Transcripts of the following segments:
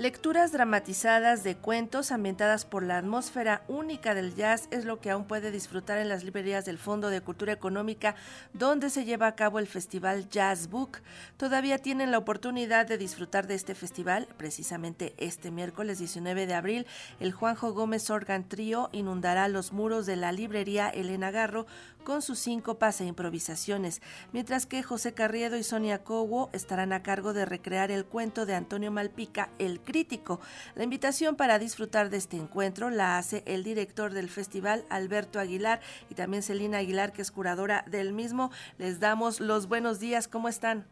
Lecturas dramatizadas de cuentos ambientadas por la atmósfera única del jazz es lo que aún puede disfrutar en las librerías del Fondo de Cultura Económica, donde se lleva a cabo el Festival Jazz Book. Todavía tienen la oportunidad de disfrutar de este festival. Precisamente este miércoles 19 de abril, el Juanjo Gómez Organ Trío inundará los muros de la librería Elena Garro con sus síncopas e improvisaciones, mientras que José Carriedo y Sonia Cowo estarán a cargo de recrear el cuento de Antonio Malpica, El Crítico. La invitación para disfrutar de este encuentro la hace el director del festival, Alberto Aguilar, y también Celina Aguilar, que es curadora del mismo. Les damos los buenos días, ¿cómo están?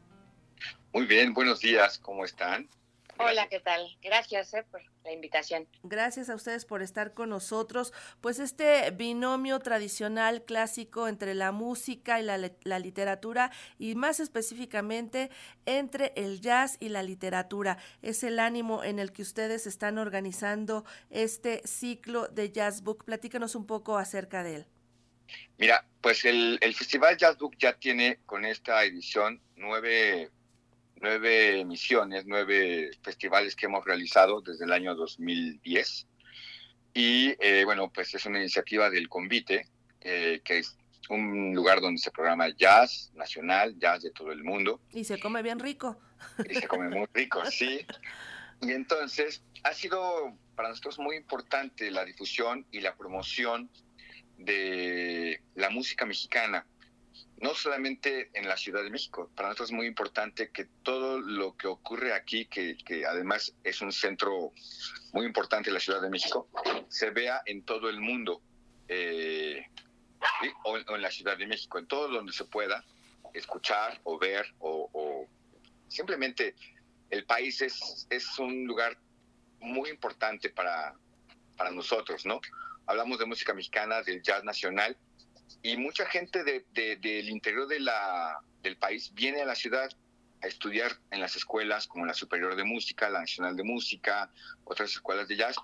Muy bien, buenos días, ¿cómo están? Hola, ¿qué tal? Gracias eh, por la invitación. Gracias a ustedes por estar con nosotros. Pues este binomio tradicional clásico entre la música y la, la, literatura y más específicamente entre el jazz y la literatura. Es el ánimo en el que ustedes están organizando este ciclo de Jazz Book. Platícanos un poco acerca de él. Mira, pues el, el Festival Jazz Book ya tiene con esta edición nueve nueve emisiones, nueve festivales que hemos realizado desde el año 2010. Y eh, bueno, pues es una iniciativa del Convite, eh, que es un lugar donde se programa jazz nacional, jazz de todo el mundo. Y se come bien rico. Y se come muy rico, sí. Y entonces ha sido para nosotros muy importante la difusión y la promoción de la música mexicana no solamente en la Ciudad de México, para nosotros es muy importante que todo lo que ocurre aquí, que, además es un centro muy importante en la Ciudad de México, se vea en todo el mundo, eh, o, en la Ciudad de México, en todo donde se pueda escuchar o ver, o, simplemente el país es, es un lugar muy importante para, para nosotros, ¿no? Hablamos de música mexicana, del jazz nacional, y mucha gente de, del interior de la, del país viene a la ciudad a estudiar en las escuelas como la Superior de Música, la Nacional de Música, otras escuelas de jazz.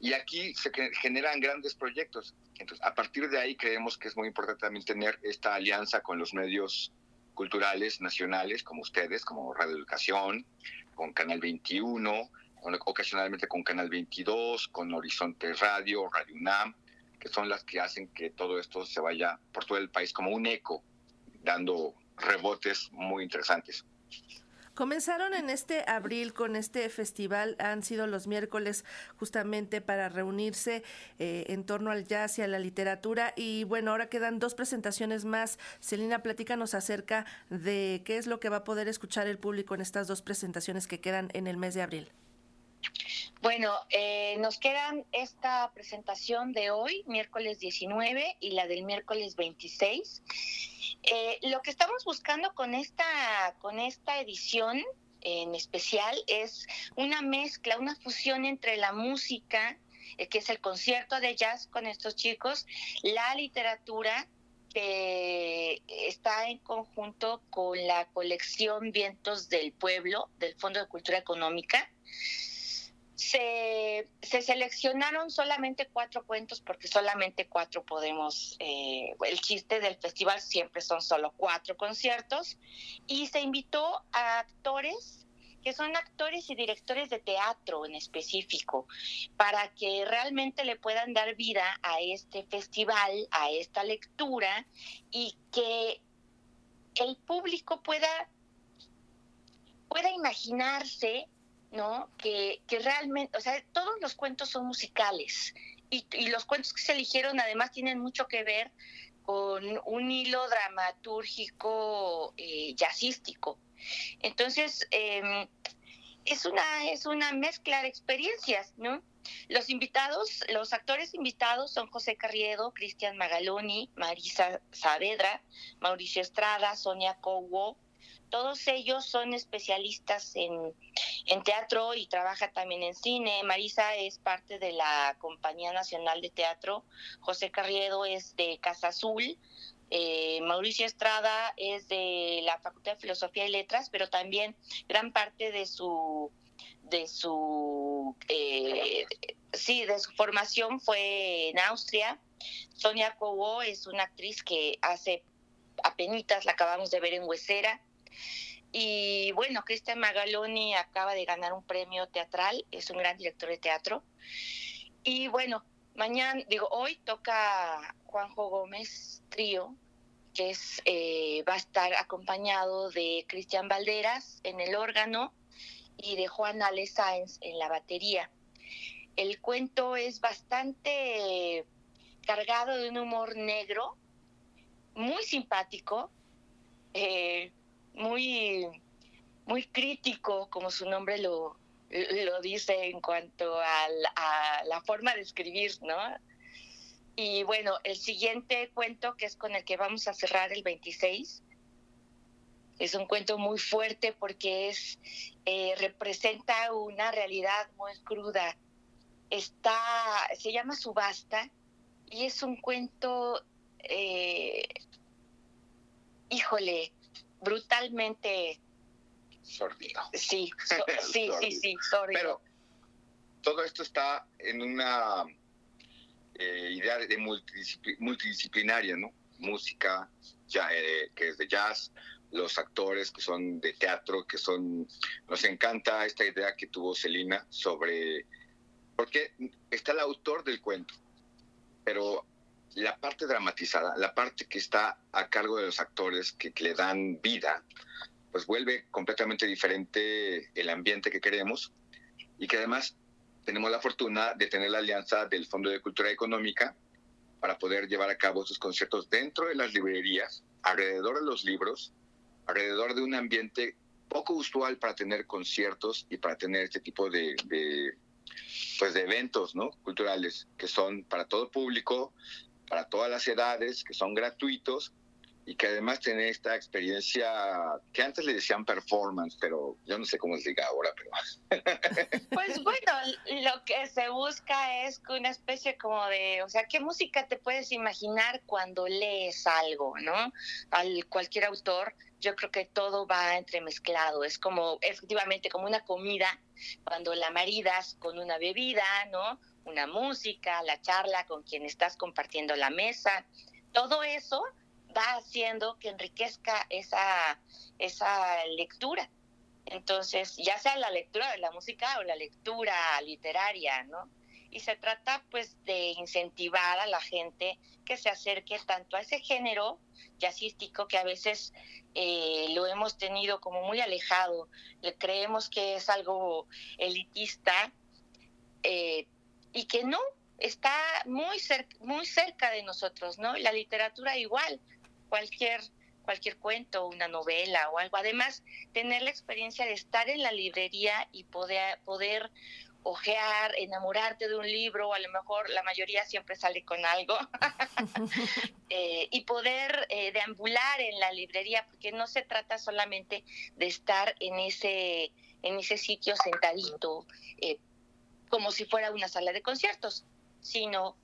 Y aquí se generan grandes proyectos. Entonces, a partir de ahí creemos que es muy importante también tener esta alianza con los medios culturales nacionales como ustedes, como Radio Educación, con Canal 21, ocasionalmente con Canal 22, con Horizonte Radio, Radio UNAM, que son las que hacen que todo esto se vaya por todo el país como un eco, dando rebotes muy interesantes. Comenzaron en este abril con este festival, han sido los miércoles justamente para reunirse eh, en torno al jazz y a la literatura y bueno, ahora quedan dos presentaciones más. Celina, platícanos acerca de qué es lo que va a poder escuchar el público en estas dos presentaciones que quedan en el mes de abril. Bueno, eh, nos quedan esta presentación de hoy, miércoles 19, y la del miércoles 26. Eh, lo que estamos buscando con esta, con esta edición en especial es una mezcla, una fusión entre la música, eh, que es el concierto de jazz con estos chicos, la literatura, que está en conjunto con la colección Vientos del Pueblo del Fondo de Cultura Económica se, seleccionaron solamente cuatro cuentos porque solamente cuatro podemos, eh, el chiste del festival siempre son solo cuatro conciertos. Y se invitó a actores que son actores y directores de teatro en específico, para que realmente le puedan dar vida a este festival, a esta lectura y que el público pueda pueda imaginarse ¿no? Que, que realmente, o sea, todos los cuentos son musicales y, los cuentos que se eligieron además tienen mucho que ver con un hilo dramatúrgico eh, jazzístico. Entonces, em, es, una, es una mezcla de experiencias, ¿no? Los invitados, los actores invitados son José Carriedo, Cristian Magaloni, Marisa Saavedra, Mauricio Estrada, Sonia Cowo, todos ellos son especialistas en, teatro y trabaja también en cine. Marisa es parte de la Compañía Nacional de Teatro, José Carriedo es de Casa Azul, eh, Mauricio Estrada es de la Facultad de Filosofía y Letras, pero también gran parte de su de su eh, sí de su formación fue en Austria. Sonia Cobo es una actriz que hace apenitas la acabamos de ver en Huesera Y bueno, Cristian Magaloni acaba de ganar un premio teatral, es un gran director de teatro. Y bueno, mañana, digo, hoy toca Juanjo Gómez Trío, que es, eh, va a estar acompañado de Cristian Valderas en el órgano y de Juan Ale Sáenz en la batería. El cuento es bastante cargado de un humor negro, muy simpático, eh, muy, muy crítico, como su nombre lo, lo dice en cuanto a la, forma de escribir, ¿no? Y bueno, el siguiente cuento, que es con el que vamos a cerrar el 26, es un cuento muy fuerte porque es eh, representa una realidad muy cruda. Está, se llama Subasta y es un cuento, eh, híjole, brutalmente sordido. Sí, sí, sí, sí, sordido. Pero todo esto está en una eh, idea de multidisciplinaria, ¿no? Música, ya, eh, que es de jazz, los actores que son de teatro, que son... Nos encanta esta idea que tuvo Celina sobre... Porque está el autor del cuento, pero la parte dramatizada, la parte que está a cargo de los actores que, le dan vida, pues vuelve completamente diferente el ambiente que queremos y que además tenemos la fortuna de tener la alianza del Fondo de Cultura Económica para poder llevar a cabo estos conciertos dentro de las librerías, alrededor de los libros, alrededor de un ambiente poco usual para tener conciertos y para tener este tipo de, pues de eventos ¿no? culturales que son para todo público, para todas las edades, que son gratuitos y que además tienen esta experiencia que antes le decían performance, pero yo no sé cómo se diga ahora, pero... Pues bueno, lo que se busca es una especie como de, o sea, ¿qué música te puedes imaginar cuando lees algo, no? Al cualquier autor, yo creo que todo va entremezclado, es como efectivamente como una comida, cuando la maridas con una bebida, ¿no? Una música, la charla con quien estás compartiendo la mesa, todo eso va haciendo que enriquezca esa, esa lectura. Entonces, ya sea la lectura de la música o la lectura literaria, ¿no? Y se trata pues de incentivar a la gente que se acerque tanto a ese género jazzístico que a veces eh, lo hemos tenido como muy alejado, le creemos que es algo elitista eh, y que no, está muy, muy cerca de nosotros, ¿no? La literatura igual, cualquier cualquier cuento, una novela o algo. Además, tener la experiencia de estar en la librería y poder, poder ojear, enamorarte de un libro, o a lo mejor la mayoría siempre sale con algo, eh, y poder eh, deambular en la librería, porque no se trata solamente de estar en ese, en ese sitio sentadito, eh, como si fuera una sala de conciertos, sino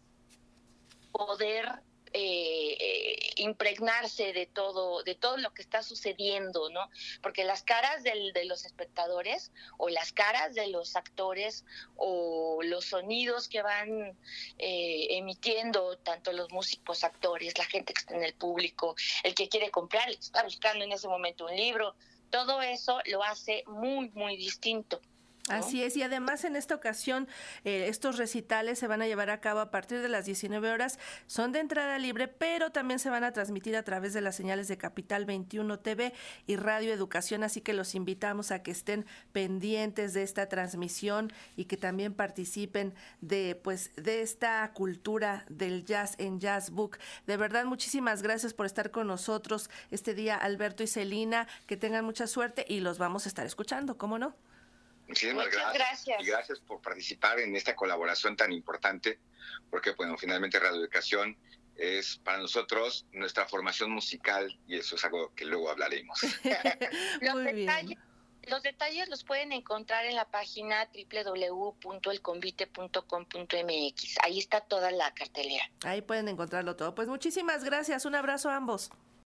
poder eh, impregnarse de todo, de todo lo que está sucediendo, ¿no? Porque las caras del, de los espectadores o las caras de los actores o los sonidos que van eh, emitiendo tanto los músicos, actores, la gente que está en el público, el que quiere comprar, el que está buscando en ese momento un libro, todo eso lo hace muy, muy distinto. Así es, y además en esta ocasión eh, estos recitales se van a llevar a cabo a partir de las 19 horas, son de entrada libre, pero también se van a transmitir a través de las señales de Capital 21 TV y Radio Educación, así que los invitamos a que estén pendientes de esta transmisión y que también participen de pues de esta cultura del jazz en Jazz Book. De verdad, muchísimas gracias por estar con nosotros este día, Alberto y Celina, que tengan mucha suerte y los vamos a estar escuchando, ¿cómo no? Muchísimas gracias. Y gracias por participar en esta colaboración tan importante, porque, bueno, finalmente Radio Educación es para nosotros nuestra formación musical y eso es algo que luego hablaremos. los, detalles, los detalles los pueden encontrar en la página www.elconvite.com.mx. Ahí está toda la cartelera. Ahí pueden encontrarlo todo. Pues muchísimas gracias. Un abrazo a ambos.